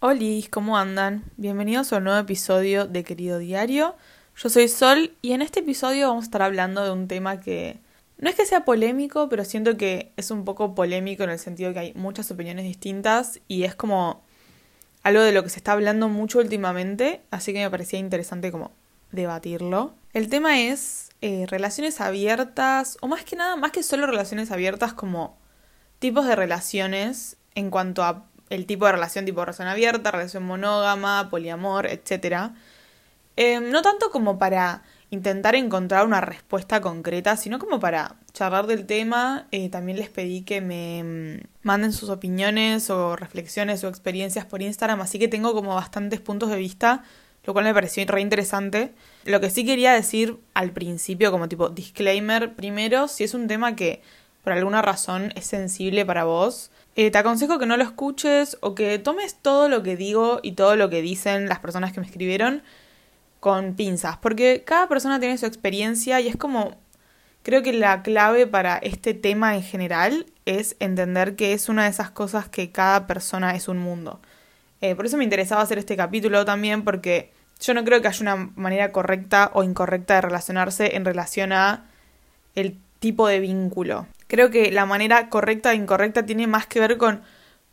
Hola, ¿cómo andan? Bienvenidos a un nuevo episodio de Querido Diario. Yo soy Sol y en este episodio vamos a estar hablando de un tema que no es que sea polémico, pero siento que es un poco polémico en el sentido que hay muchas opiniones distintas y es como algo de lo que se está hablando mucho últimamente, así que me parecía interesante como debatirlo. El tema es eh, relaciones abiertas, o más que nada, más que solo relaciones abiertas, como tipos de relaciones en cuanto a el tipo de relación, tipo relación abierta, relación monógama, poliamor, etc. Em, no tanto como para intentar encontrar una respuesta concreta, sino como para charlar del tema. Eh, también les pedí que me mm, manden sus opiniones o reflexiones o experiencias por Instagram, así que tengo como bastantes puntos de vista, lo cual me pareció re interesante. Lo que sí quería decir al principio, como tipo disclaimer, primero, si es un tema que por alguna razón es sensible para vos, eh, te aconsejo que no lo escuches o que tomes todo lo que digo y todo lo que dicen las personas que me escribieron con pinzas, porque cada persona tiene su experiencia y es como, creo que la clave para este tema en general es entender que es una de esas cosas que cada persona es un mundo. Eh, por eso me interesaba hacer este capítulo también, porque yo no creo que haya una manera correcta o incorrecta de relacionarse en relación a el tipo de vínculo. Creo que la manera correcta e incorrecta tiene más que ver con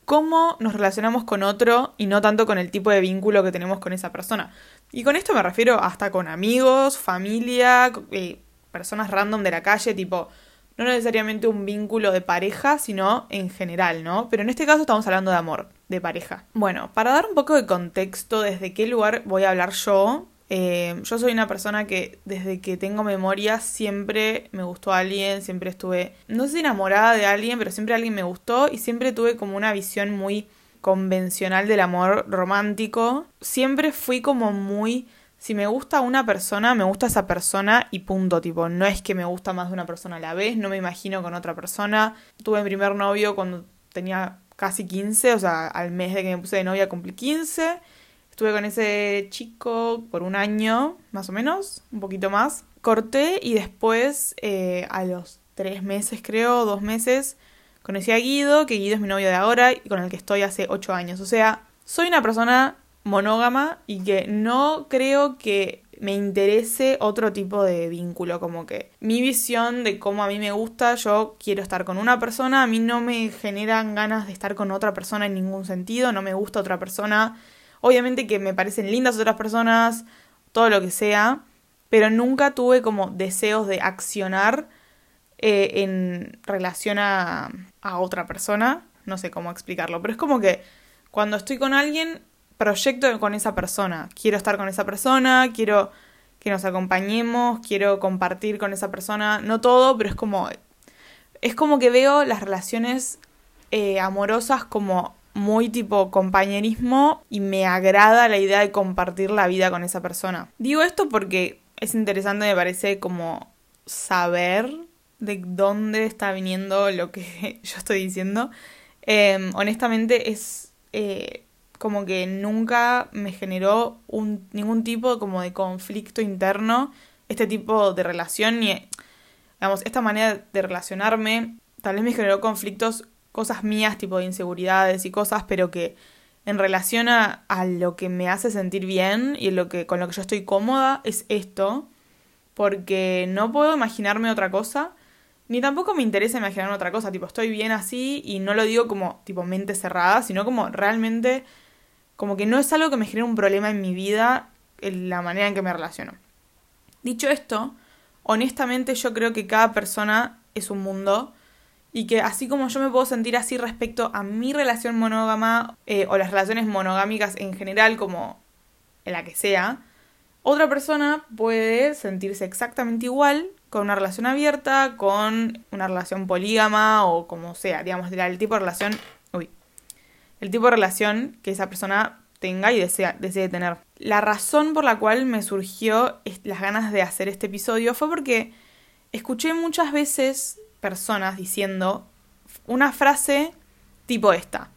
cómo nos relacionamos con otro y no tanto con el tipo de vínculo que tenemos con esa persona. Y con esto me refiero hasta con amigos, familia, eh, personas random de la calle, tipo, no necesariamente un vínculo de pareja, sino en general, ¿no? Pero en este caso estamos hablando de amor, de pareja. Bueno, para dar un poco de contexto desde qué lugar voy a hablar yo, eh, yo soy una persona que desde que tengo memoria siempre me gustó a alguien, siempre estuve, no sé enamorada de alguien, pero siempre alguien me gustó y siempre tuve como una visión muy convencional del amor romántico. Siempre fui como muy, si me gusta una persona, me gusta esa persona y punto, tipo, no es que me gusta más de una persona a la vez, no me imagino con otra persona. Tuve mi primer novio cuando tenía casi 15, o sea, al mes de que me puse de novia cumplí 15 Estuve con ese chico por un año, más o menos, un poquito más. Corté y después, eh, a los tres meses creo, dos meses, conocí a Guido, que Guido es mi novio de ahora y con el que estoy hace ocho años. O sea, soy una persona monógama y que no creo que me interese otro tipo de vínculo, como que mi visión de cómo a mí me gusta, yo quiero estar con una persona, a mí no me generan ganas de estar con otra persona en ningún sentido, no me gusta otra persona, Obviamente que me parecen lindas otras personas, todo lo que sea, pero nunca tuve como deseos de accionar eh, en relación a, a otra persona. No sé cómo explicarlo, pero es como que cuando estoy con alguien, proyecto con esa persona. Quiero estar con esa persona, quiero que nos acompañemos, quiero compartir con esa persona. No todo, pero es como. Es como que veo las relaciones eh, amorosas como muy tipo compañerismo y me agrada la idea de compartir la vida con esa persona. Digo esto porque es interesante, me parece como saber de dónde está viniendo lo que yo estoy diciendo. Em, honestamente es eh, como que nunca me generó ningún tipo como de conflicto interno este tipo de relación ni digamos esta manera de relacionarme tal vez me generó conflictos cosas mías, tipo de inseguridades y cosas, pero que en relación a, lo que me hace sentir bien y lo que, con lo que yo estoy cómoda es esto, porque no puedo imaginarme otra cosa, ni tampoco me interesa imaginarme otra cosa, tipo estoy bien así y no lo digo como tipo mente cerrada, sino como realmente como que no es algo que me genere un problema en mi vida en la manera en que me relaciono. Dicho esto, honestamente yo creo que cada persona es un mundo y que así como yo me puedo sentir así respecto a mi relación monógama eh, o las relaciones monogámicas en general como en la que sea, otra persona puede sentirse exactamente igual con una relación abierta, con una relación polígama o como sea, digamos, el tipo de relación, uy, el tipo de relación que esa persona tenga y desea, desee tener. La razón por la cual me surgió las ganas de hacer este episodio fue porque escuché muchas veces personas diciendo una frase tipo esta.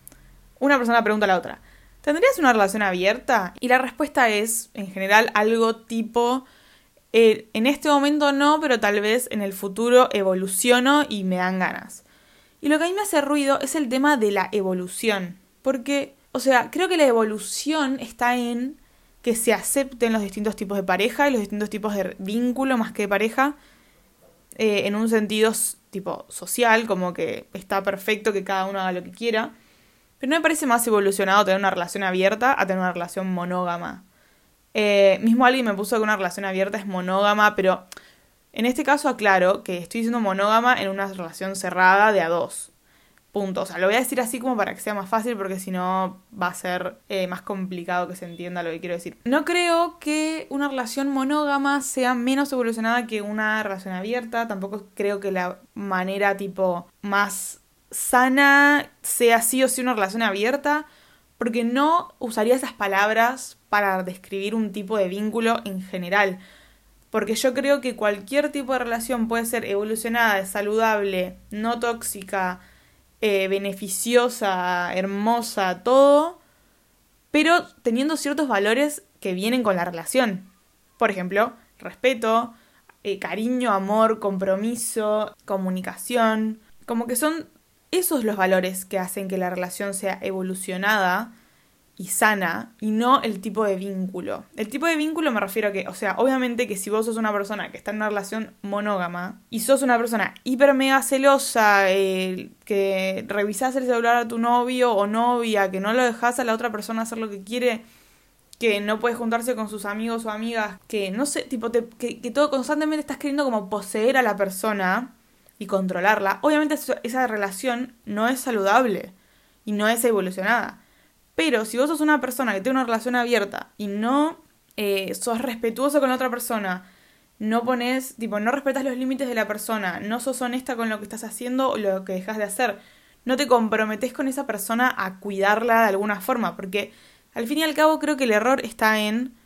Una persona pregunta a la otra, ¿tendrías una relación abierta? Y la respuesta es, en general, algo tipo, eh, en este momento no, pero tal vez en el futuro evoluciono y me dan ganas. Y lo que a mí me hace ruido es el tema de la evolución. Porque, o sea, creo que la evolución está en que se acepten los distintos tipos de pareja y los distintos tipos de vínculo más que de pareja eh, en un sentido tipo social, como que está perfecto que cada uno haga lo que quiera. Pero no me parece más evolucionado tener una relación abierta a tener una relación monógama. Eh, mismo alguien me puso que una relación abierta es monógama, pero en este caso aclaro que estoy diciendo monógama en una relación cerrada de a dos. O sea, lo voy a decir así como para que sea más fácil porque si no va a ser eh, más complicado que se entienda lo que quiero decir. No creo que una relación monógama sea menos evolucionada que una relación abierta. Tampoco creo que la manera tipo más sana sea sí o sí una relación abierta. Porque no usaría esas palabras para describir un tipo de vínculo en general. Porque yo creo que cualquier tipo de relación puede ser evolucionada, saludable, no tóxica, eh, beneficiosa, hermosa, todo, pero teniendo ciertos valores que vienen con la relación. Por ejemplo, respeto, eh, cariño, amor, compromiso, comunicación. Como que son esos los valores que hacen que la relación sea evolucionada y sana y no el tipo de vínculo. El tipo de vínculo me refiero a que, o sea, obviamente que si vos sos una persona que está en una relación monógama y sos una persona hiper mega celosa, eh, que revisás el celular a tu novio o novia, que no lo dejas a la otra persona hacer lo que quiere, que no puedes juntarse con sus amigos o amigas, que no sé, tipo, que, que todo constantemente estás queriendo como poseer a la persona y controlarla, obviamente esa relación no es saludable y no es evolucionada. Pero si vos sos una persona que tiene una relación abierta y no eh, sos respetuoso con la otra persona, no pones, tipo, no respetas los límites de la persona, no sos honesta con lo que estás haciendo o lo que dejas de hacer, no te comprometes con esa persona a cuidarla de alguna forma, porque al fin y al cabo creo que el error está en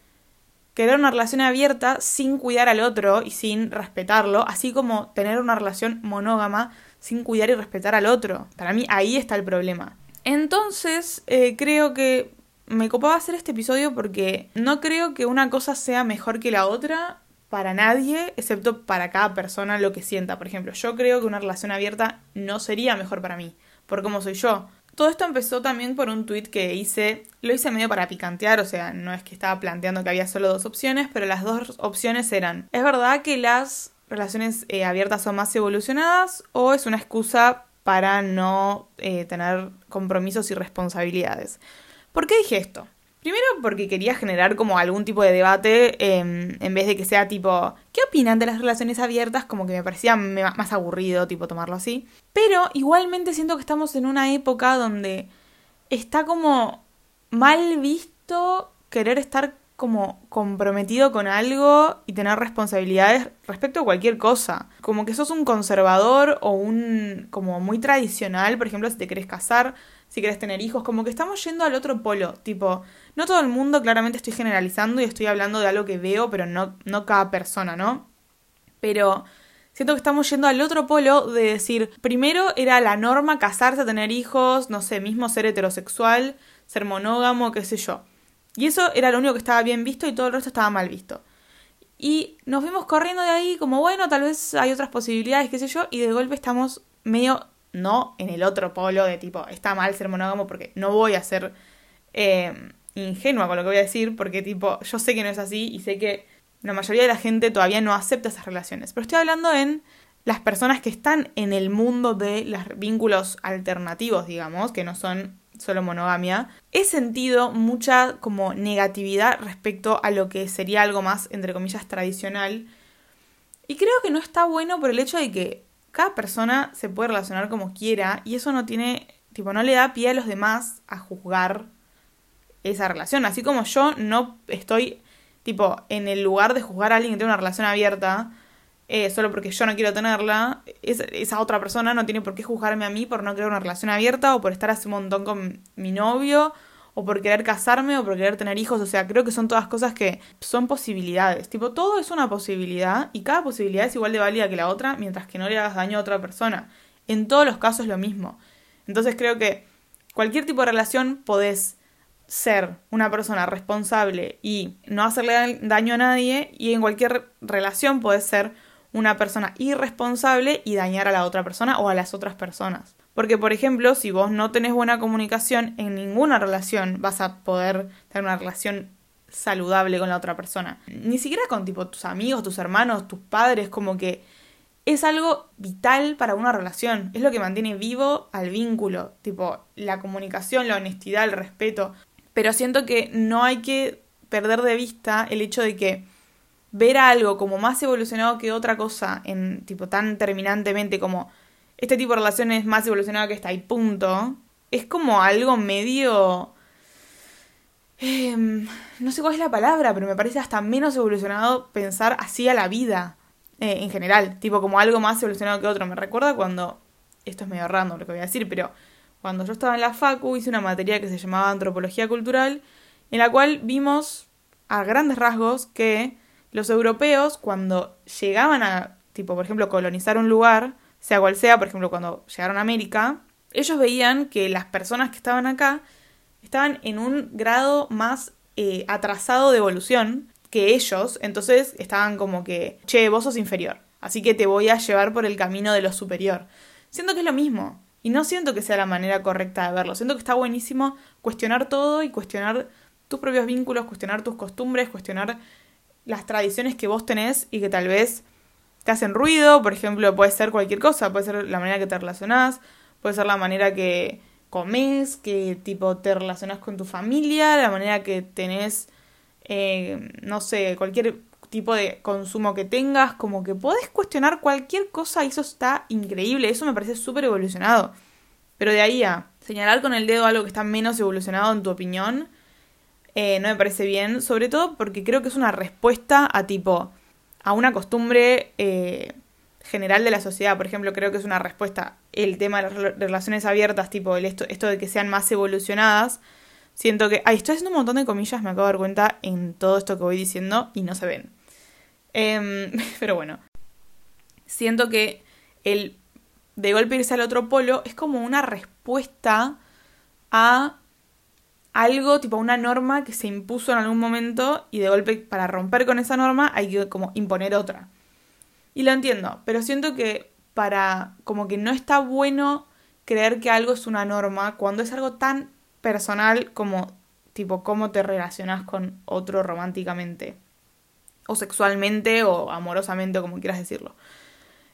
querer una relación abierta sin cuidar al otro y sin respetarlo, así como tener una relación monógama sin cuidar y respetar al otro. Para mí ahí está el problema. Entonces, eh, creo que me copaba hacer este episodio porque no creo que una cosa sea mejor que la otra para nadie, excepto para cada persona lo que sienta. Por ejemplo, yo creo que una relación abierta no sería mejor para mí, por cómo soy yo. Todo esto empezó también por un tweet que hice, lo hice medio para picantear, o sea, no es que estaba planteando que había solo dos opciones, pero las dos opciones eran, ¿es verdad que las relaciones eh, abiertas son más evolucionadas o es una excusa para no eh, tener compromisos y responsabilidades. ¿Por qué dije esto? Primero porque quería generar como algún tipo de debate em, en vez de que sea tipo, ¿qué opinan de las relaciones abiertas? Como que me parecía más aburrido tipo tomarlo así. Pero igualmente siento que estamos en una época donde está como mal visto querer estar como comprometido con algo y tener responsabilidades respecto a cualquier cosa. Como que sos un conservador o un como muy tradicional, por ejemplo, si te querés casar, si querés tener hijos, como que estamos yendo al otro polo, tipo, no todo el mundo, claramente estoy generalizando y estoy hablando de algo que veo, pero no, no cada persona, ¿no? Pero siento que estamos yendo al otro polo de decir, primero era la norma casarse, tener hijos, no sé, mismo ser heterosexual, ser monógamo, qué sé yo. Y eso era lo único que estaba bien visto y todo el resto estaba mal visto. Y nos fuimos corriendo de ahí como, bueno, tal vez hay otras posibilidades, qué sé yo, y de golpe estamos medio, no en el otro polo de tipo, está mal ser monógamo porque no voy a ser eh, ingenua con lo que voy a decir, porque tipo, yo sé que no es así y sé que la mayoría de la gente todavía no acepta esas relaciones. Pero estoy hablando en las personas que están en el mundo de los vínculos alternativos, digamos, que no son solo monogamia, he sentido mucha como negatividad respecto a lo que sería algo más, entre comillas, tradicional. Y creo que no está bueno por el hecho de que cada persona se puede relacionar como quiera y eso no tiene, tipo, no le da pie a los demás a juzgar esa relación. Así como yo no estoy, tipo, en el lugar de juzgar a alguien que tiene una relación abierta, eh, solo porque yo no quiero tenerla, esa otra persona no tiene por qué juzgarme a mí por no querer una relación abierta o por estar hace un montón con mi novio o por querer casarme o por querer tener hijos. O sea, creo que son todas cosas que son posibilidades. Tipo, todo es una posibilidad y cada posibilidad es igual de válida que la otra mientras que no le hagas daño a otra persona. En todos los casos es lo mismo. Entonces creo que cualquier tipo de relación podés ser una persona responsable y no hacerle daño a nadie y en cualquier relación podés ser una persona irresponsable y dañar a la otra persona o a las otras personas. Porque, por ejemplo, si vos no tenés buena comunicación en ninguna relación, vas a poder tener una relación saludable con la otra persona. Ni siquiera con tipo tus amigos, tus hermanos, tus padres, como que es algo vital para una relación. Es lo que mantiene vivo al vínculo. Tipo, la comunicación, la honestidad, el respeto. Pero siento que no hay que perder de vista el hecho de que ver algo como más evolucionado que otra cosa en tipo tan terminantemente como este tipo de relaciones más evolucionado que esta y punto, es como algo medio... Em, no sé cuál es la palabra, pero me parece hasta menos evolucionado pensar así a la vida eh, en general, tipo como algo más evolucionado que otro. Me recuerda cuando, esto es medio random lo que voy a decir, pero cuando yo estaba en la Facu hice una materia que se llamaba Antropología Cultural, en la cual vimos a grandes rasgos que los europeos cuando llegaban a, tipo, por ejemplo, colonizar un lugar, sea cual sea, por ejemplo, cuando llegaron a América, ellos veían que las personas que estaban acá estaban en un grado más eh, atrasado de evolución que ellos, entonces estaban como que, che, vos sos inferior, así que te voy a llevar por el camino de lo superior. Siento que es lo mismo, y no siento que sea la manera correcta de verlo, siento que está buenísimo cuestionar todo y cuestionar tus propios vínculos, cuestionar tus costumbres, cuestionar las tradiciones que vos tenés y que tal vez te hacen ruido, por ejemplo, puede ser cualquier cosa, puede ser la manera que te relacionás, puede ser la manera que comes, que tipo te relacionás con tu familia, la manera que tenés, eh, no sé, cualquier tipo de consumo que tengas, como que podés cuestionar cualquier cosa y eso está increíble, eso me parece súper evolucionado. Pero de ahí a señalar con el dedo algo que está menos evolucionado en tu opinión, eh, no me parece bien, sobre todo porque creo que es una respuesta a tipo, a una costumbre eh, general de la sociedad. Por ejemplo, creo que es una respuesta el tema de las relaciones abiertas, tipo el esto, esto de que sean más evolucionadas. Siento que. Ay, estoy haciendo un montón de comillas, me acabo de dar cuenta en todo esto que voy diciendo y no se ven. Em, pero bueno. Siento que el de golpe irse al otro polo es como una respuesta a algo, tipo una norma que se impuso en algún momento y de golpe para romper con esa norma hay que como imponer otra. Y lo entiendo, pero siento que para como que no está bueno creer que algo es una norma cuando es algo tan personal como tipo cómo te relacionas con otro románticamente o sexualmente o amorosamente o como quieras decirlo.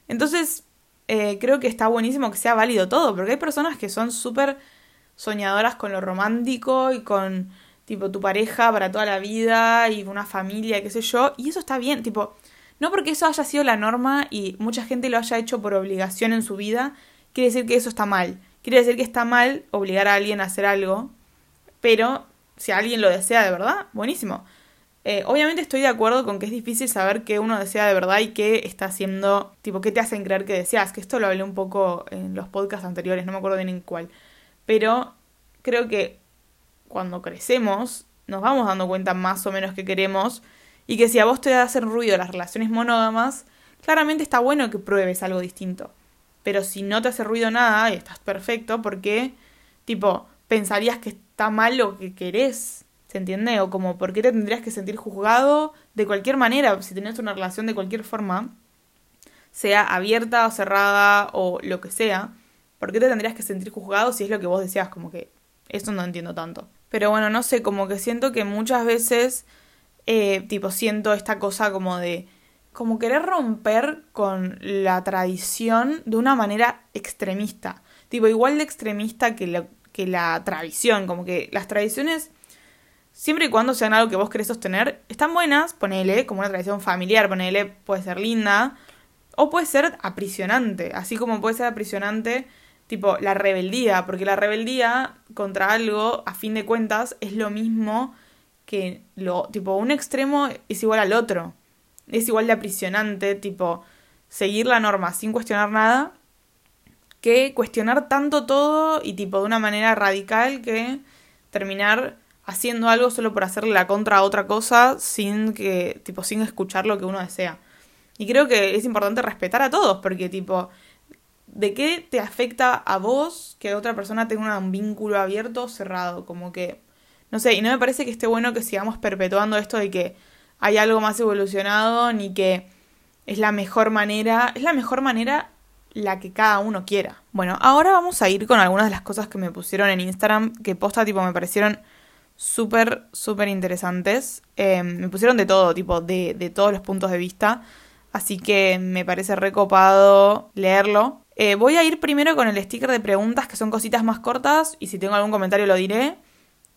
Entonces, eh, creo que está buenísimo que sea válido todo, porque hay personas que son súper soñadoras con lo romántico y con tipo tu pareja para toda la vida y una familia, qué sé yo, y eso está bien, tipo, no porque eso haya sido la norma y mucha gente lo haya hecho por obligación en su vida, quiere decir que eso está mal. Quiere decir que está mal obligar a alguien a hacer algo, pero si alguien lo desea de verdad, buenísimo. Eh, obviamente estoy de acuerdo con que es difícil saber qué uno desea de verdad y qué está haciendo, tipo, qué te hacen creer que deseas, que esto lo hablé un poco en los podcasts anteriores, no me acuerdo bien en cuál. Pero creo que cuando crecemos nos vamos dando cuenta más o menos que queremos y que si a vos te hacen ruido las relaciones monógamas, claramente está bueno que pruebes algo distinto. Pero si no te hace ruido nada y estás perfecto, ¿por qué? Tipo, pensarías que está mal lo que querés, ¿se entiende? O como, ¿por qué te tendrías que sentir juzgado de cualquier manera si tenés una relación de cualquier forma, sea abierta o cerrada o lo que sea? ¿Por qué te tendrías que sentir juzgado si es lo que vos deseas? Como que eso no entiendo tanto. Pero bueno, no sé, como que siento que muchas veces, eh, tipo, siento esta cosa como de, como querer romper con la tradición de una manera extremista. Tipo, igual de extremista que la, que la tradición, como que las tradiciones, siempre y cuando sean algo que vos querés sostener, están buenas, ponele, como una tradición familiar, ponele, puede ser linda, o puede ser aprisionante, así como puede ser aprisionante tipo la rebeldía, porque la rebeldía contra algo, a fin de cuentas, es lo mismo que lo, tipo, un extremo es igual al otro, es igual de aprisionante, tipo, seguir la norma sin cuestionar nada, que cuestionar tanto todo y tipo de una manera radical que terminar haciendo algo solo por hacerle la contra a otra cosa sin que, tipo, sin escuchar lo que uno desea. Y creo que es importante respetar a todos, porque tipo, ¿de qué te afecta a vos que otra persona tenga un vínculo abierto o cerrado? Como que, no sé, y no me parece que esté bueno que sigamos perpetuando esto de que hay algo más evolucionado ni que es la mejor manera, es la mejor manera la que cada uno quiera. Bueno, ahora vamos a ir con algunas de las cosas que me pusieron en Instagram, que posta tipo me parecieron súper, súper interesantes. Em, me pusieron de todo, tipo, de, de, todos los puntos de vista. Así que me parece recopado leerlo. Eh, voy a ir primero con el sticker de preguntas, que son cositas más cortas, y si tengo algún comentario lo diré.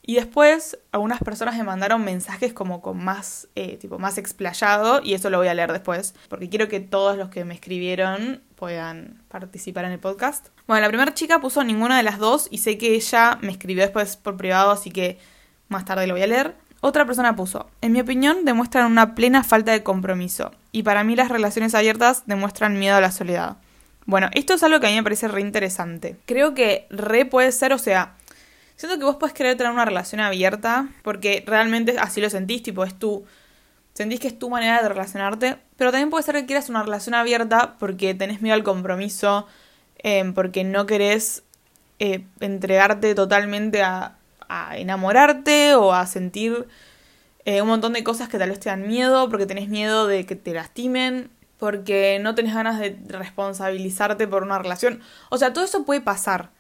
Y después algunas personas me mandaron mensajes como con más, eh, tipo, más explayado y eso lo voy a leer después, porque quiero que todos los que me escribieron puedan participar en el podcast. Bueno, la primera chica puso ninguna de las dos y sé que ella me escribió después por privado, así que más tarde lo voy a leer. Otra persona puso, en mi opinión demuestran una plena falta de compromiso y para mí las relaciones abiertas demuestran miedo a la soledad. Bueno, esto es algo que a mí me parece re interesante. Creo que re puede ser, o sea, Siento que vos puedes querer tener una relación abierta porque realmente así lo sentís, tipo, es tu. Sentís que es tu manera de relacionarte, pero también puede ser que quieras una relación abierta porque tenés miedo al compromiso, em, porque no querés eh, entregarte totalmente a, a, enamorarte o a sentir eh, un montón de cosas que tal vez te dan miedo, porque tenés miedo de que te lastimen, porque no tenés ganas de responsabilizarte por una relación. O sea, todo eso puede pasar.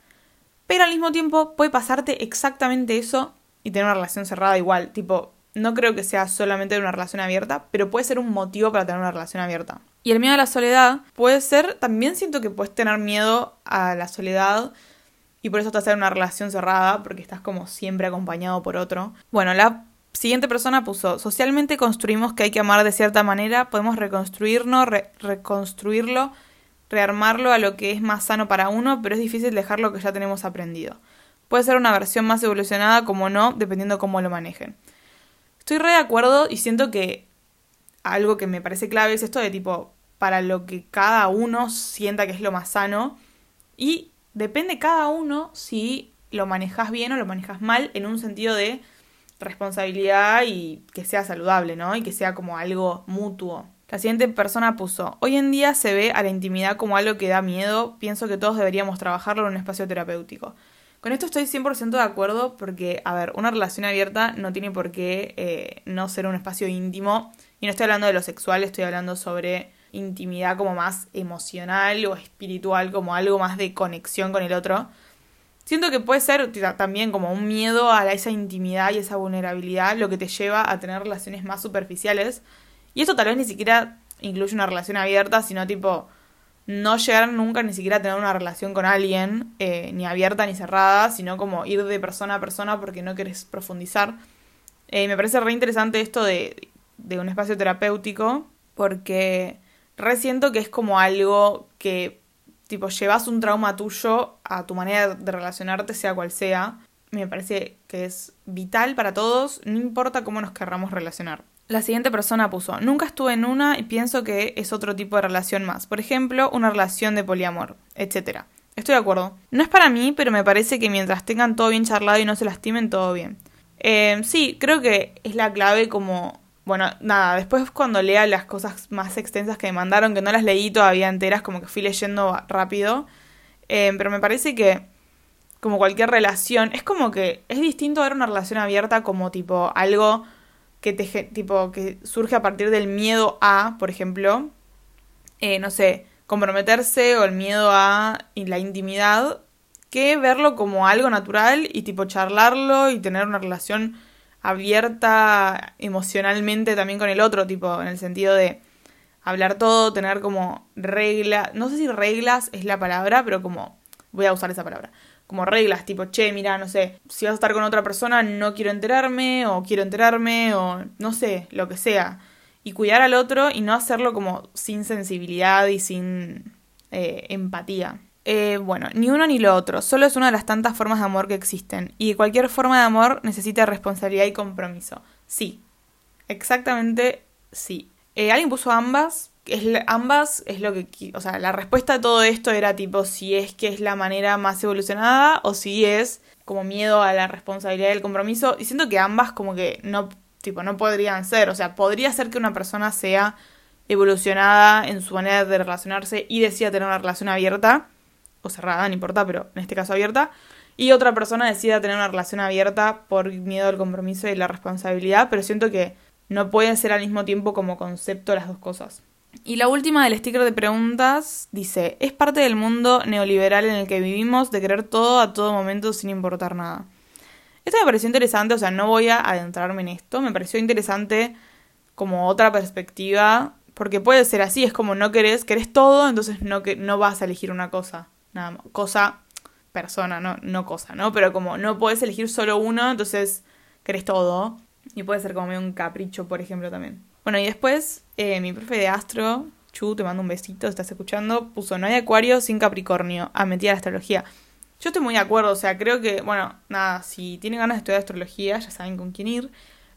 Pero al mismo tiempo puede pasarte exactamente eso y tener una relación cerrada igual. Tipo, no creo que sea solamente una relación abierta, pero puede ser un motivo para tener una relación abierta. Y el miedo a la soledad puede ser, también siento que puedes tener miedo a la soledad y por eso estás en una relación cerrada, porque estás como siempre acompañado por otro. Bueno, la siguiente persona puso, socialmente construimos que hay que amar de cierta manera, podemos reconstruirnos, reconstruirlo rearmarlo a lo que es más sano para uno, pero es difícil dejar lo que ya tenemos aprendido. Puede ser una versión más evolucionada como no, dependiendo cómo lo manejen. Estoy re de acuerdo y siento que algo que me parece clave es esto de tipo, para lo que cada uno sienta que es lo más sano. Y depende cada uno si lo manejas bien o lo manejas mal en un sentido de responsabilidad y que sea saludable, ¿no? Y que sea como algo mutuo. La siguiente persona puso, hoy en día se ve a la intimidad como algo que da miedo, pienso que todos deberíamos trabajarlo en un espacio terapéutico. Con esto estoy 100% de acuerdo porque, a ver, una relación abierta no tiene por qué eh, no ser un espacio íntimo. Y no estoy hablando de lo sexual, estoy hablando sobre intimidad como más emocional o espiritual, como algo más de conexión con el otro. Siento que puede ser también como un miedo a esa intimidad y esa vulnerabilidad lo que te lleva a tener relaciones más superficiales y esto tal vez ni siquiera incluye una relación abierta, sino tipo no llegar nunca ni siquiera a tener una relación con alguien, eh, ni abierta ni cerrada, sino como ir de persona a persona porque no querés profundizar. Eh, me parece re interesante esto de, de un espacio terapéutico, porque resiento que es como algo que, tipo, llevas un trauma tuyo a tu manera de relacionarte, sea cual sea. Me parece que es vital para todos, no importa cómo nos querramos relacionar. La siguiente persona puso, nunca estuve en una y pienso que es otro tipo de relación más. Por ejemplo, una relación de poliamor, etc. Estoy de acuerdo. No es para mí, pero me parece que mientras tengan todo bien charlado y no se lastimen, todo bien. Eh, sí, creo que es la clave como... Bueno, nada, después cuando lea las cosas más extensas que me mandaron, que no las leí todavía enteras, como que fui leyendo rápido. Eh, pero me parece que, como cualquier relación, es como que es distinto ver una relación abierta como tipo algo que te tipo que surge a partir del miedo a, por ejemplo, eh, no sé, comprometerse o el miedo a la intimidad, que verlo como algo natural y tipo charlarlo y tener una relación abierta emocionalmente también con el otro, tipo en el sentido de hablar todo, tener como reglas, no sé si reglas es la palabra, pero como voy a usar esa palabra, como reglas, tipo, che, mira, no sé, si vas a estar con otra persona no quiero enterarme, o quiero enterarme, o no sé, lo que sea. Y cuidar al otro y no hacerlo como sin sensibilidad y sin eh, empatía. Eh, bueno, ni uno ni lo otro, solo es una de las tantas formas de amor que existen. Y cualquier forma de amor necesita responsabilidad y compromiso. Sí, exactamente sí. Eh, alguien puso ambas, ambas es lo que, o sea, la respuesta a todo esto era tipo si es que es la manera más evolucionada o si es como miedo a la responsabilidad y el compromiso y siento que ambas como que no tipo no podrían ser, o sea, podría ser que una persona sea evolucionada en su manera de relacionarse y decida tener una relación abierta o cerrada, no importa, pero en este caso abierta, y otra persona decida tener una relación abierta por miedo al compromiso y la responsabilidad, pero siento que no pueden ser al mismo tiempo como concepto las dos cosas. Y la última del sticker de preguntas dice, es parte del mundo neoliberal en el que vivimos de querer todo a todo momento sin importar nada. Esto me pareció interesante, o sea, no voy a adentrarme en esto, me pareció interesante como otra perspectiva, porque puede ser así, es como no querés, querés todo, entonces no, no vas a elegir una cosa, nada más, cosa, persona, no, no cosa, ¿no? Pero como no puedes elegir solo uno, entonces querés todo, y puede ser como un capricho, por ejemplo, también. Bueno, y después eh, mi profe de astro, Chu, te mando un besito, estás escuchando, puso no hay acuario sin Capricornio, a metida la astrología. Yo estoy muy de acuerdo, o sea, creo que, bueno, nada, si tienen ganas de estudiar astrología, ya saben con quién ir,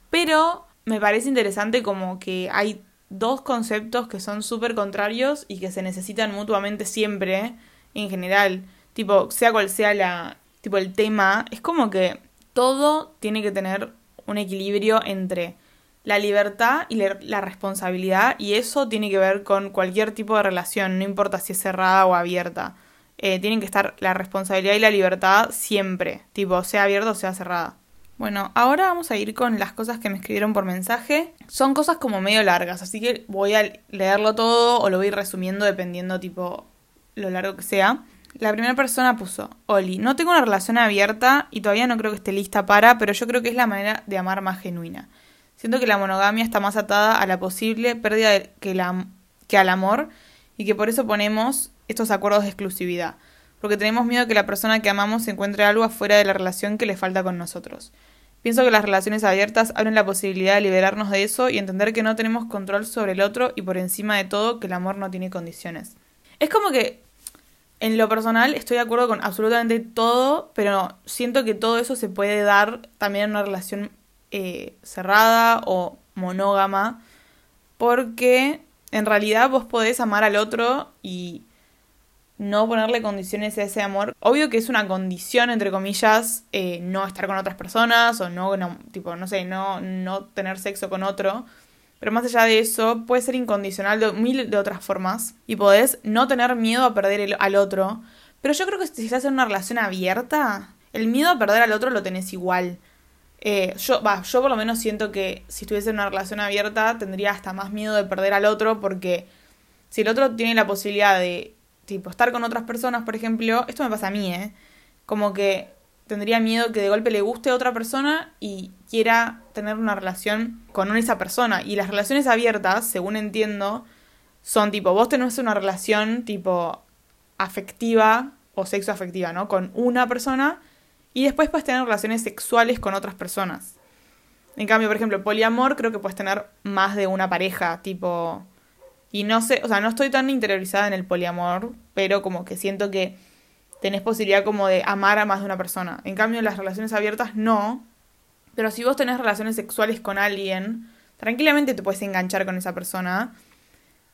pero me parece interesante como que hay dos conceptos que son súper contrarios y que se necesitan mutuamente siempre, en general, tipo, sea cual sea la, tipo, el tema, es como que todo tiene que tener un equilibrio entre la libertad y la responsabilidad y eso tiene que ver con cualquier tipo de relación, no importa si es cerrada o abierta. Eh, tienen que estar la responsabilidad y la libertad siempre, tipo, sea abierta o sea cerrada. Bueno, ahora vamos a ir con las cosas que me escribieron por mensaje. Son cosas como medio largas, así que voy a leerlo todo o lo voy resumiendo dependiendo tipo lo largo que sea. La primera persona puso, Oli, no tengo una relación abierta y todavía no creo que esté lista para, pero yo creo que es la manera de amar más genuina. Siento que la monogamia está más atada a la posible pérdida que, la, que al amor y que por eso ponemos estos acuerdos de exclusividad, porque tenemos miedo que la persona que amamos encuentre algo afuera de la relación que le falta con nosotros. Pienso que las relaciones abiertas abren la posibilidad de liberarnos de eso y entender que no tenemos control sobre el otro y por encima de todo que el amor no tiene condiciones. Es como que en lo personal estoy de acuerdo con absolutamente todo, pero siento que todo eso se puede dar también en una relación eh, cerrada o monógama, porque en realidad vos podés amar al otro y no ponerle condiciones a ese amor. Obvio que es una condición, entre comillas, eh, no estar con otras personas o no, tipo, no sé, no, no tener sexo con otro. Pero más allá de eso, puede ser incondicional de mil de otras formas. Y podés no tener miedo a perder al otro. Pero yo creo que si estás en una relación abierta, el miedo a perder al otro lo tenés igual. Eh, yo, va, yo por lo menos siento que si estuviese en una relación abierta tendría hasta más miedo de perder al otro porque si el otro tiene la posibilidad de tipo, estar con otras personas, por ejemplo, esto me pasa a mí, ¿eh? Como que tendría miedo que de golpe le guste a otra persona y quiera tener una relación con esa persona. Y las relaciones abiertas, según entiendo, son tipo, vos tenés una relación tipo afectiva o sexo afectiva, ¿no? Con una persona y después puedes tener relaciones sexuales con otras personas. En cambio, por ejemplo, poliamor creo que puedes tener más de una pareja, tipo y no sé, o sea, no estoy tan interiorizada en el poliamor, pero como que siento que tenés posibilidad como de amar a más de una persona. En cambio, en las relaciones abiertas no. Pero si vos tenés relaciones sexuales con alguien, tranquilamente te puedes enganchar con esa persona.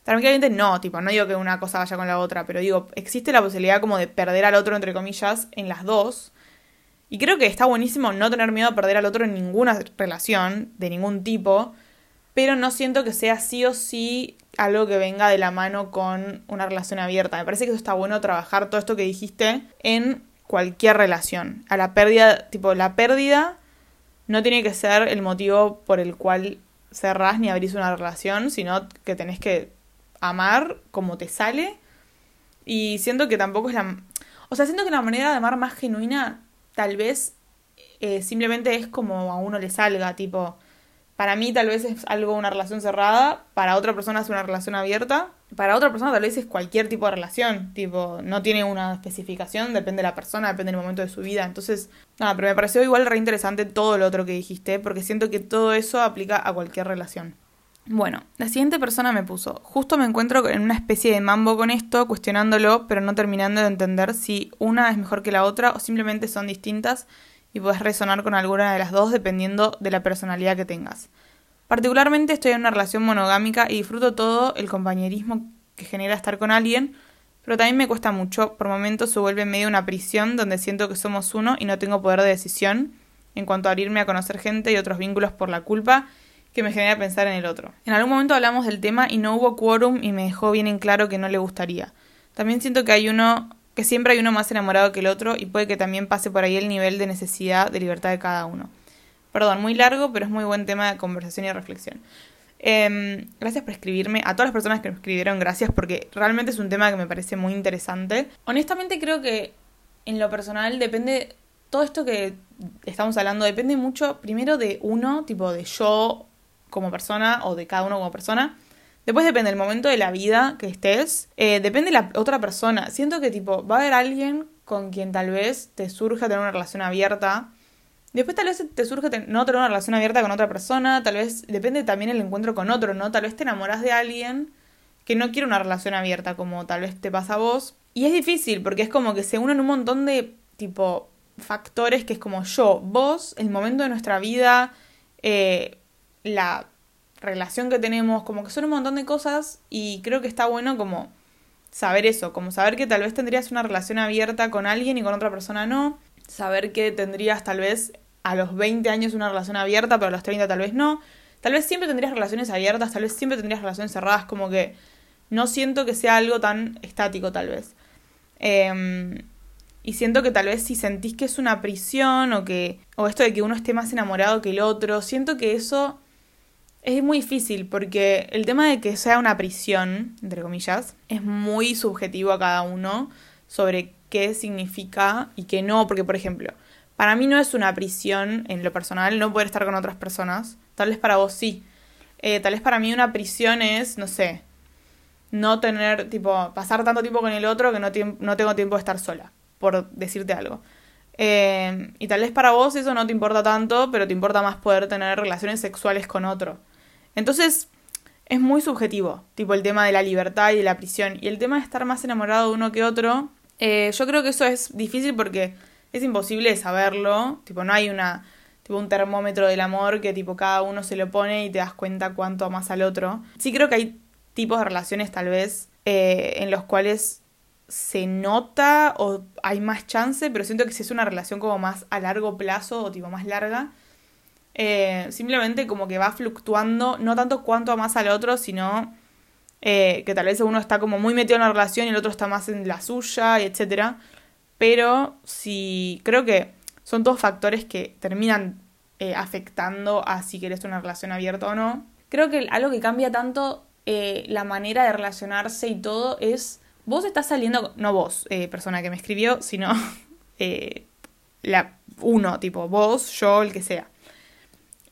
Tranquilamente no, tipo, no digo que una cosa vaya con la otra, pero digo, existe la posibilidad como de perder al otro, entre comillas, en las dos. Y creo que está buenísimo no tener miedo a perder al otro en ninguna relación, de ningún tipo, pero no siento que sea sí o sí algo que venga de la mano con una relación abierta. Me parece que eso está bueno trabajar todo esto que dijiste en cualquier relación. A la pérdida, tipo, la pérdida no tiene que ser el motivo por el cual cerrás ni abrís una relación, sino que tenés que amar como te sale. Y siento que tampoco es la... O sea, siento que la manera de amar más genuina tal vez eh, simplemente es como a uno le salga, tipo, para mí tal vez es algo, una relación cerrada, para otra persona es una relación abierta, para otra persona tal vez es cualquier tipo de relación, tipo, no tiene una especificación, depende de la persona, depende del momento de su vida. Entonces, nada, pero me pareció igual re interesante todo lo otro que dijiste, porque siento que todo eso aplica a cualquier relación. Bueno, la siguiente persona me puso, justo me encuentro en una especie de mambo con esto, cuestionándolo, pero no terminando de entender si una es mejor que la otra o simplemente son distintas y puedes resonar con alguna de las dos dependiendo de la personalidad que tengas. Particularmente estoy en una relación monogámica y disfruto todo el compañerismo que genera estar con alguien, pero también me cuesta mucho, por momentos se vuelve medio una prisión donde siento que somos uno y no tengo poder de decisión en cuanto a abrirme a conocer gente y otros vínculos por la culpa que me genera pensar en el otro. En algún momento hablamos del tema y no hubo quórum y me dejó bien en claro que no le gustaría. También siento que hay uno que siempre hay uno más enamorado que el otro y puede que también pase por ahí el nivel de necesidad de libertad de cada uno. Perdón, muy largo, pero es muy buen tema de conversación y reflexión. Em, gracias por escribirme. A todas las personas que me escribieron, gracias porque realmente es un tema que me parece muy interesante. Honestamente creo que en lo personal depende, todo esto que estamos hablando depende mucho primero de uno, tipo de yo como persona o de cada uno como persona. Después depende del momento de la vida que estés. Eh, depende de la otra persona. Siento que tipo va a haber alguien con quien tal vez te surja tener una relación abierta Después tal vez te surge no tener una relación abierta con otra persona, tal vez depende también el encuentro con otro, ¿no? Tal vez te enamoras de alguien que no quiere una relación abierta como tal vez te pasa a vos. Y es difícil porque es como que se unen un montón de tipo factores que es como yo, vos, el momento de nuestra vida, eh, la relación que tenemos, como que son un montón de cosas y creo que está bueno como saber eso, como saber que tal vez tendrías una relación abierta con alguien y con otra persona no, saber que tendrías tal vez a los 20 años una relación abierta, pero a los 30 tal vez no. Tal vez siempre tendrías relaciones abiertas, tal vez siempre tendrías relaciones cerradas, como que no siento que sea algo tan estático tal vez. Em, y siento que tal vez si sentís que es una prisión o que o esto de que uno esté más enamorado que el otro, siento que eso es muy difícil porque el tema de que sea una prisión, entre comillas, es muy subjetivo a cada uno sobre qué significa y qué no, porque por ejemplo, para mí no es una prisión en lo personal no poder estar con otras personas. Tal vez para vos sí. Eh, tal vez para mí una prisión es, no sé, no tener, tipo, pasar tanto tiempo con el otro que no, no tengo tiempo de estar sola, por decirte algo. Eh, y tal vez para vos eso no te importa tanto, pero te importa más poder tener relaciones sexuales con otro. Entonces, es muy subjetivo, tipo el tema de la libertad y de la prisión. Y el tema de estar más enamorado de uno que otro, eh, yo creo que eso es difícil porque es imposible saberlo, tipo no hay una tipo un termómetro del amor que tipo cada uno se lo pone y te das cuenta cuánto amas al otro. Sí creo que hay tipos de relaciones tal vez eh, en los cuales se nota o hay más chance, pero siento que si es una relación como más a largo plazo o tipo más larga, eh, simplemente como que va fluctuando, no tanto cuánto amas al otro, sino eh, que tal vez uno está como muy metido en la relación y el otro está más en la suya, etcétera pero sí creo que son todos factores que terminan eh, afectando a si querés una relación abierta o no. Creo que algo que cambia tanto la manera de relacionarse y todo es, vos estás saliendo, no vos, persona que me escribió, sino la uno, tipo vos, yo, el que sea.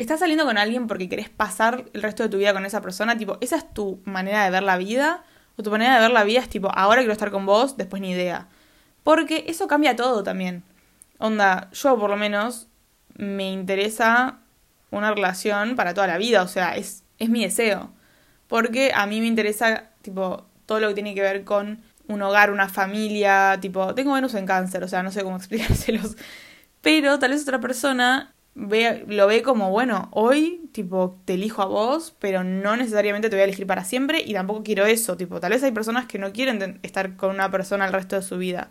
Estás saliendo con alguien porque querés pasar el resto de tu vida con esa persona, tipo, esa es tu manera de ver la vida, o tu manera de ver la vida es tipo, ahora quiero estar con vos, después ni idea. Porque eso cambia todo también. Onda, yo por lo menos me interesa una relación para toda la vida, o sea, es, es mi deseo. Porque a mí me interesa, tipo, todo lo que tiene que ver con un hogar, una familia, tipo, tengo Venus en cáncer, o sea, no sé cómo explicárselos. Pero tal vez otra persona ve, lo ve como, bueno, hoy, tipo, te elijo a vos, pero no necesariamente te voy a elegir para siempre y tampoco quiero eso, tipo, tal vez hay personas que no quieren estar con una persona el resto de su vida.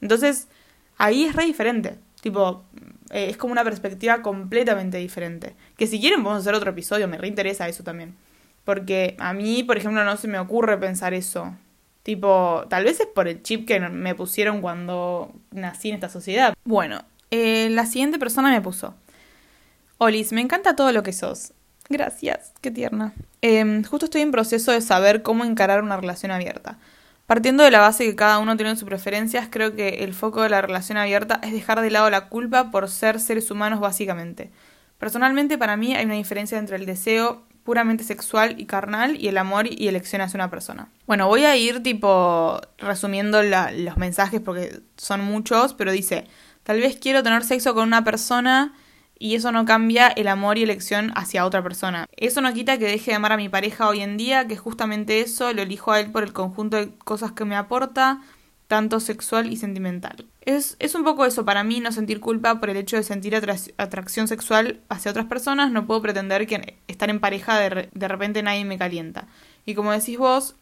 Entonces, ahí es re diferente. Tipo, eh, es como una perspectiva completamente diferente. Que si quieren podemos hacer otro episodio, me reinteresa eso también. Porque a mí, por ejemplo, no se me ocurre pensar eso. Tipo, tal vez es por el chip que me pusieron cuando nací en esta sociedad. Bueno, eh, la siguiente persona me puso. Olis, me encanta todo lo que sos. Gracias, qué tierna. Em, justo estoy en proceso de saber cómo encarar una relación abierta. Partiendo de la base que cada uno tiene sus preferencias, creo que el foco de la relación abierta es dejar de lado la culpa por ser seres humanos básicamente. Personalmente para mí hay una diferencia entre el deseo puramente sexual y carnal y el amor y elección hacia una persona. Bueno, voy a ir tipo resumiendo los mensajes porque son muchos, pero dice, tal vez quiero tener sexo con una persona y eso no cambia el amor y elección hacia otra persona. Eso no quita que deje de amar a mi pareja hoy en día, que justamente eso lo elijo a él por el conjunto de cosas que me aporta, tanto sexual y sentimental. Es, es un poco eso para mí, no sentir culpa por el hecho de sentir atracción sexual hacia otras personas, no puedo pretender que estar en pareja de, de repente nadie me calienta. Y como decís vos,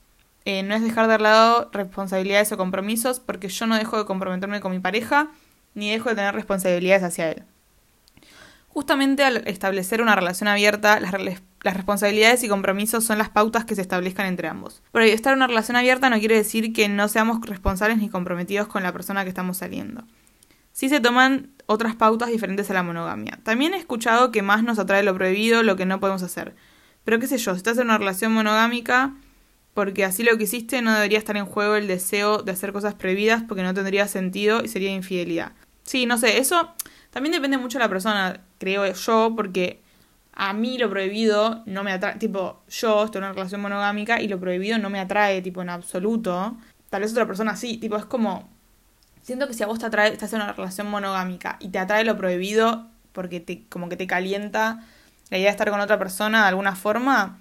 eh, no es dejar de lado responsabilidades o compromisos, porque yo no dejo de comprometerme con mi pareja, ni dejo de tener responsabilidades hacia él. Justamente al establecer una relación abierta, las, responsabilidades y compromisos son las pautas que se establezcan entre ambos. Pero estar en una relación abierta no quiere decir que no seamos responsables ni comprometidos con la persona que estamos saliendo. Sí se toman otras pautas diferentes a la monogamia. También he escuchado que más nos atrae lo prohibido, lo que no podemos hacer. Pero qué sé yo, si estás en una relación monogámica, porque así lo que hiciste no debería estar en juego el deseo de hacer cosas prohibidas porque no tendría sentido y sería infidelidad. Sí, no sé, eso también depende mucho de la persona, creo yo, porque a mí lo prohibido no me atrae, tipo, yo estoy en una relación monogámica y lo prohibido no me atrae, tipo, en absoluto. Tal vez otra persona sí, tipo, es como, siento que si a vos te atrae, estás en una relación monogámica y te atrae lo prohibido porque te, como que te calienta la idea de estar con otra persona de alguna forma,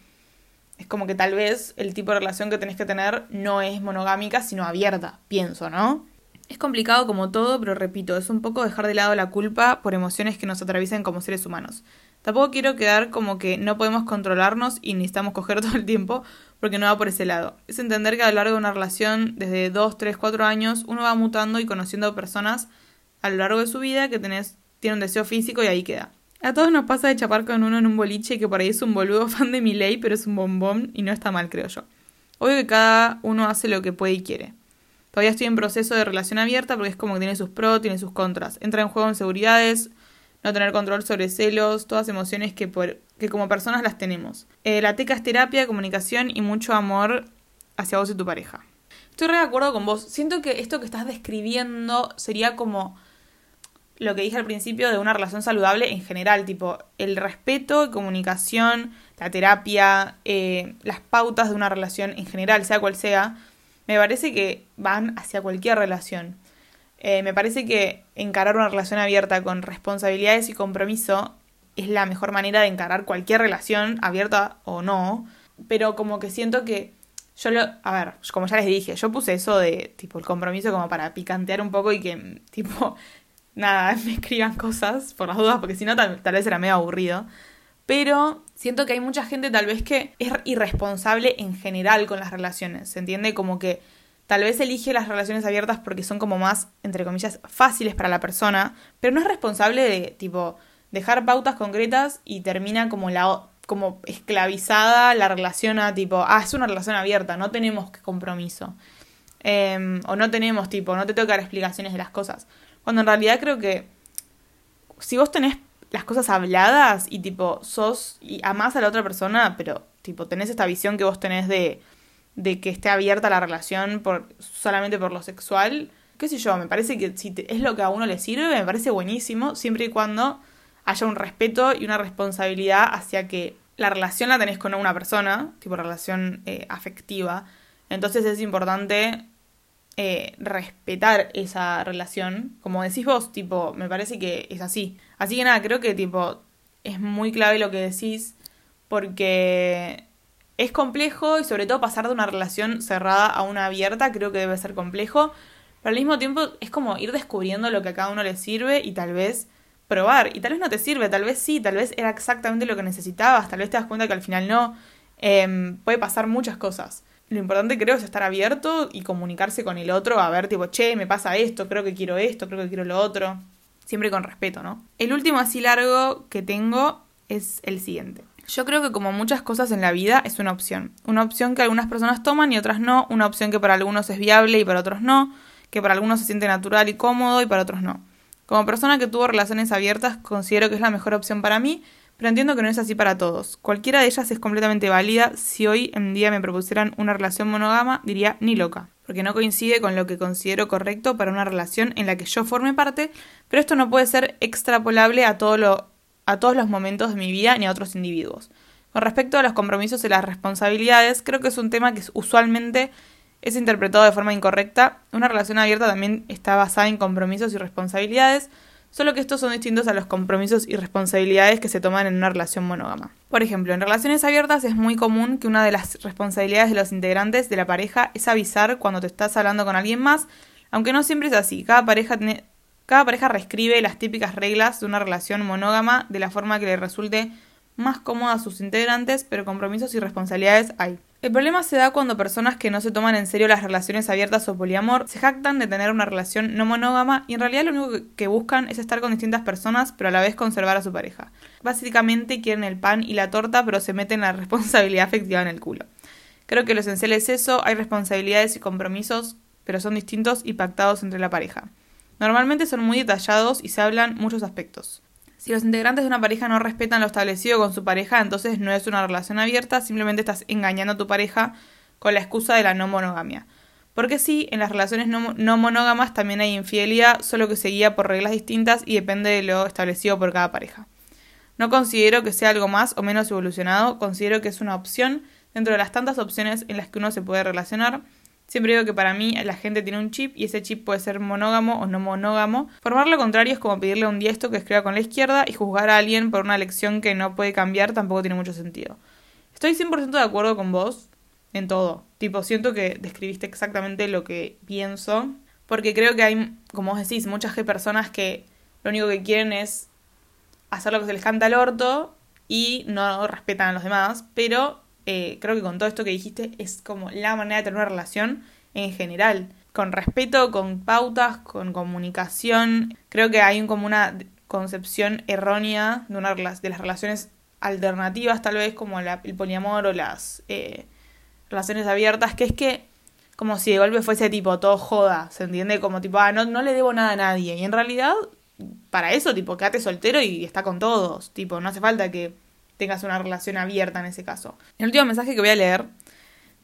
es como que tal vez el tipo de relación que tenés que tener no es monogámica, sino abierta, pienso, ¿no? Es complicado como todo, pero repito, es un poco dejar de lado la culpa por emociones que nos atraviesen como seres humanos. Tampoco quiero quedar como que no podemos controlarnos y necesitamos coger todo el tiempo, porque no va por ese lado. Es entender que a lo largo de una relación, desde 2, 3, 4 años, uno va mutando y conociendo personas a lo largo de su vida que tenés, tiene un deseo físico y ahí queda. A todos nos pasa de chapar con uno en un boliche que por ahí es un boludo fan de mi ley, pero es un bombón y no está mal, creo yo. Obvio que cada uno hace lo que puede y quiere. Todavía estoy en proceso de relación abierta porque es como que tiene sus pros, tiene sus contras. Entra en juego inseguridades, no tener control sobre celos, todas emociones que, por, que como personas las tenemos. Eh, la teca es terapia, comunicación y mucho amor hacia vos y tu pareja. Estoy re de acuerdo con vos. Siento que esto que estás describiendo sería como lo que dije al principio de una relación saludable en general, tipo el respeto, comunicación, la terapia, eh, las pautas de una relación en general, sea cual sea, me parece que van hacia cualquier relación. Eh, me parece que encarar una relación abierta con responsabilidades y compromiso es la mejor manera de encarar cualquier relación, abierta o no. Pero como que siento que yo lo. A ver, como ya les dije, yo puse eso de tipo el compromiso como para picantear un poco y que tipo. Nada, me escriban cosas por las dudas, porque si no, tal, tal vez era medio aburrido. Pero siento que hay mucha gente tal vez que es irresponsable en general con las relaciones. ¿Se entiende? Como que Tal vez elige las relaciones abiertas porque son como más, entre comillas, fáciles para la persona, pero no es responsable de, tipo, dejar pautas concretas y termina como la como esclavizada la relación a tipo, ah, es una relación abierta, no tenemos compromiso. Em, o no tenemos, tipo, no te tengo que dar explicaciones de las cosas. Cuando en realidad creo que si vos tenés las cosas habladas y tipo, sos y amás a la otra persona, pero tipo, tenés esta visión que vos tenés de de que esté abierta la relación por, solamente por lo sexual, qué sé yo, me parece que si es lo que a uno le sirve, me parece buenísimo, siempre y cuando haya un respeto y una responsabilidad hacia que la relación la tenés con una persona, tipo relación eh, afectiva. Entonces es importante eh, respetar esa relación. Como decís vos, tipo, me parece que es así. Así que nada, creo que tipo, es muy clave lo que decís porque es complejo y sobre todo pasar de una relación cerrada a una abierta creo que debe ser complejo, pero al mismo tiempo es como ir descubriendo lo que a cada uno le sirve y tal vez probar. Y tal vez no te sirve, tal vez sí, tal vez era exactamente lo que necesitabas, tal vez te das cuenta que al final no. Em, puede pasar muchas cosas. Lo importante creo es estar abierto y comunicarse con el otro, a ver tipo, che, me pasa esto, creo que quiero esto, creo que quiero lo otro. Siempre con respeto, ¿no? El último así largo que tengo es el siguiente. Yo creo que como muchas cosas en la vida es una opción. Una opción que algunas personas toman y otras no. Una opción que para algunos es viable y para otros no. Que para algunos se siente natural y cómodo y para otros no. Como persona que tuvo relaciones abiertas considero que es la mejor opción para mí, pero entiendo que no es así para todos. Cualquiera de ellas es completamente válida. Si hoy en día me propusieran una relación monógama, diría ni loca, porque no coincide con lo que considero correcto para una relación en la que yo forme parte, pero esto no puede ser extrapolable a todos los momentos de mi vida ni a otros individuos. Con respecto a los compromisos y las responsabilidades, creo que es un tema que usualmente es interpretado de forma incorrecta. Una relación abierta también está basada en compromisos y responsabilidades, solo que estos son distintos a los compromisos y responsabilidades que se toman en una relación monógama. Por ejemplo, en relaciones abiertas es muy común que una de las responsabilidades de los integrantes de la pareja es avisar cuando te estás hablando con alguien más, aunque no siempre es así. Cada pareja tiene cada pareja reescribe las típicas reglas de una relación monógama de la forma que le resulte más cómoda a sus integrantes, pero compromisos y responsabilidades hay. El problema se da cuando personas que no se toman en serio las relaciones abiertas o poliamor se jactan de tener una relación no monógama y en realidad lo único que buscan es estar con distintas personas pero a la vez conservar a su pareja. Básicamente quieren el pan y la torta pero se meten la responsabilidad afectiva en el culo. Creo que lo esencial es eso, hay responsabilidades y compromisos pero son distintos y pactados entre la pareja. Normalmente son muy detallados y se hablan muchos aspectos. Si los integrantes de una pareja no respetan lo establecido con su pareja, entonces no es una relación abierta, simplemente estás engañando a tu pareja con la excusa de la no monogamia. Porque sí, en las relaciones no, monógamas también hay infidelidad, solo que se guía por reglas distintas y depende de lo establecido por cada pareja. No considero que sea algo más o menos evolucionado, considero que es una opción dentro de las tantas opciones en las que uno se puede relacionar Siempre digo que para mí la gente tiene un chip y ese chip puede ser monógamo o no monógamo. Formar lo contrario es como pedirle a un diesto que escriba con la izquierda y juzgar a alguien por una lección que no puede cambiar tampoco tiene mucho sentido. Estoy 100% de acuerdo con vos en todo. Tipo, siento que describiste exactamente lo que pienso. Porque creo que hay, como vos decís, muchas personas que lo único que quieren es hacer lo que se les canta al orto y no respetan a los demás. Pero eh, creo que con todo esto que dijiste es como la manera de tener una relación en general. Con respeto, con pautas, con comunicación. Creo que hay como una concepción errónea de, una, de las relaciones alternativas, tal vez como el poliamor o las eh, relaciones abiertas, que es que como si de golpe fuese tipo todo joda, ¿se entiende? Como tipo, ah, no, no le debo nada a nadie. Y en realidad, para eso, tipo, quédate soltero y está con todos. Tipo, no hace falta que tengas una relación abierta en ese caso. El último mensaje que voy a leer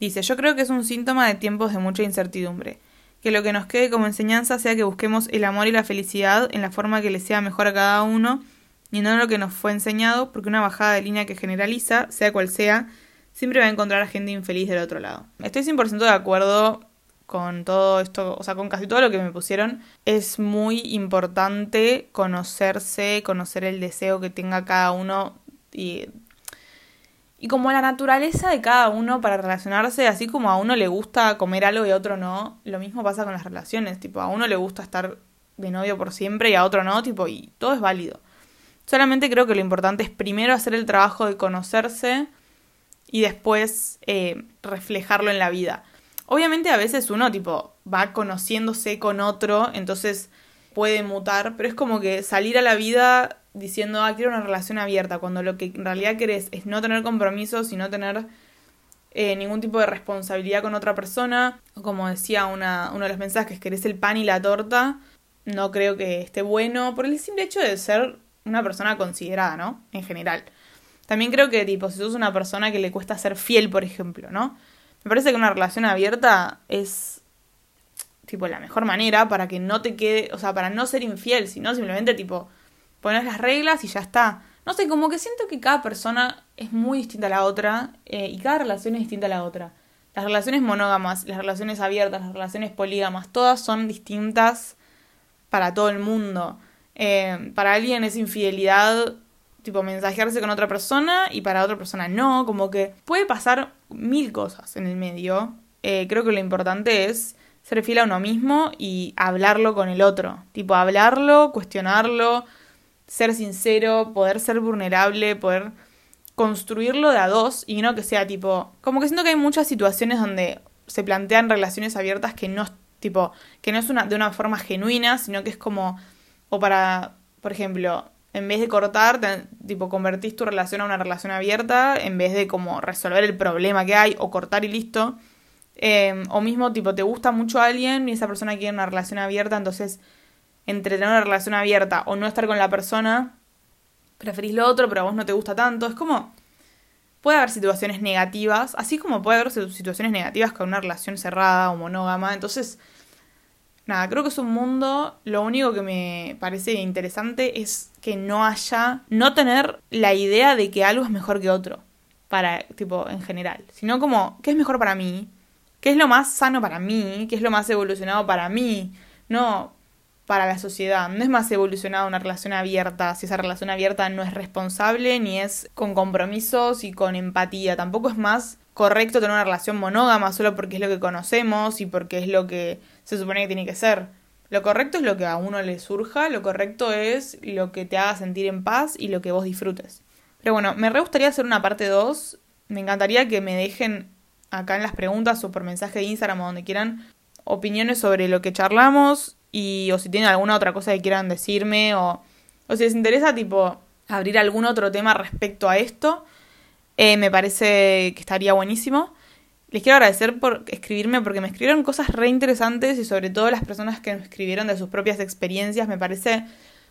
dice, yo creo que es un síntoma de tiempos de mucha incertidumbre. Que lo que nos quede como enseñanza sea que busquemos el amor y la felicidad en la forma que le sea mejor a cada uno y no en lo que nos fue enseñado, porque una bajada de línea que generaliza, sea cual sea, siempre va a encontrar a gente infeliz del otro lado. Estoy 100% de acuerdo con todo esto, o sea, con casi todo lo que me pusieron. Es muy importante conocerse, conocer el deseo que tenga cada uno y, como la naturaleza de cada uno para relacionarse, así como a uno le gusta comer algo y a otro no, lo mismo pasa con las relaciones, tipo, a uno le gusta estar de novio por siempre y a otro no, tipo, y todo es válido. Solamente creo que lo importante es primero hacer el trabajo de conocerse y después eh, reflejarlo en la vida. Obviamente a veces uno tipo va conociéndose con otro, entonces puede mutar, pero es como que salir a la vida diciendo, ah, quiero una relación abierta, cuando lo que en realidad querés es no tener compromisos y no tener eh, ningún tipo de responsabilidad con otra persona, o como decía una, uno de los mensajes, querés el pan y la torta, no creo que esté bueno, por el simple hecho de ser una persona considerada, ¿no? En general. También creo que, tipo, si sos una persona que le cuesta ser fiel, por ejemplo, ¿no? Me parece que una relación abierta es, tipo, la mejor manera para que no te quede, o sea, para no ser infiel, sino simplemente, tipo, pones las reglas y ya está. No sé, como que siento que cada persona es muy distinta a la otra eh, y cada relación es distinta a la otra. Las relaciones monógamas, las relaciones abiertas, las relaciones polígamas, todas son distintas para todo el mundo. Eh, para alguien es infidelidad, tipo, mensajearse con otra persona y para otra persona no. Como que puede pasar mil cosas en el medio. Eh, creo que lo importante es ser fiel a uno mismo y hablarlo con el otro. Tipo, hablarlo, cuestionarlo, ser sincero, poder ser vulnerable, poder construirlo de a dos y no que sea tipo. Como que siento que hay muchas situaciones donde se plantean relaciones abiertas que no tipo, que no es una, de una forma genuina, sino que es como. O para, por ejemplo, en vez de cortar, tipo, convertís tu relación a una relación abierta, en vez de como resolver el problema que hay, o cortar y listo. Eh, o mismo, tipo, te gusta mucho a alguien y esa persona quiere una relación abierta, entonces entre tener una relación abierta o no estar con la persona, preferís lo otro, pero a vos no te gusta tanto. Es como. Puede haber situaciones negativas, así como puede haber situaciones negativas con una relación cerrada o monógama. Entonces, nada, creo que es un mundo. Lo único que me parece interesante es que no haya. No tener la idea de que algo es mejor que otro. Para, tipo, en general. Sino como, ¿qué es mejor para mí? ¿Qué es lo más sano para mí? ¿Qué es lo más evolucionado para mí? No, para la sociedad. No es más evolucionada una relación abierta si esa relación abierta no es responsable ni es con compromisos y con empatía. Tampoco es más correcto tener una relación monógama solo porque es lo que conocemos y porque es lo que se supone que tiene que ser. Lo correcto es lo que a uno le surja, lo correcto es lo que te haga sentir en paz y lo que vos disfrutes. Pero bueno, me re gustaría hacer una parte 2. Me encantaría que me dejen acá en las preguntas o por mensaje de Instagram o donde quieran opiniones sobre lo que charlamos, y o si tienen alguna otra cosa que quieran decirme o, o si les interesa tipo abrir algún otro tema respecto a esto, eh, me parece que estaría buenísimo. Les quiero agradecer por escribirme porque me escribieron cosas re interesantes y sobre todo las personas que me escribieron de sus propias experiencias me parece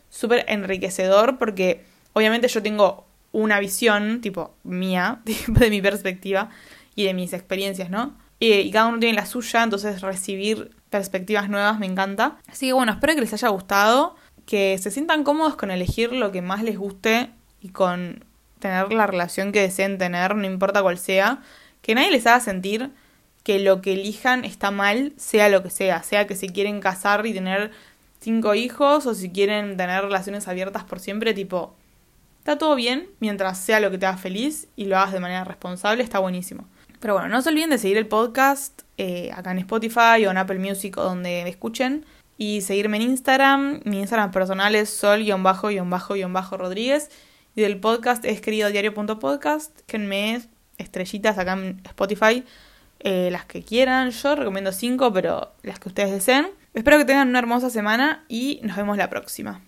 súper enriquecedor porque obviamente yo tengo una visión, tipo mía, de mi perspectiva y de mis experiencias, ¿no? y cada uno tiene la suya, entonces recibir perspectivas nuevas me encanta. Así que bueno, espero que les haya gustado, que se sientan cómodos con elegir lo que más les guste y con tener la relación que deseen tener, no importa cuál sea, que nadie les haga sentir que lo que elijan está mal, sea lo que sea, sea que se quieren casar y tener cinco hijos o si quieren tener relaciones abiertas por siempre, tipo, está todo bien mientras sea lo que te haga feliz y lo hagas de manera responsable, está buenísimo. Pero bueno, no se olviden de seguir el podcast eh, acá en Spotify o en Apple Music o donde me escuchen. Y seguirme en Instagram. Mi Instagram personal es sol-rodríguez. Y del podcast es queridodiario.podcast. Que me estrellitas acá en Spotify. Eh, las que quieran. Yo recomiendo cinco, pero las que ustedes deseen. Espero que tengan una hermosa semana y nos vemos la próxima.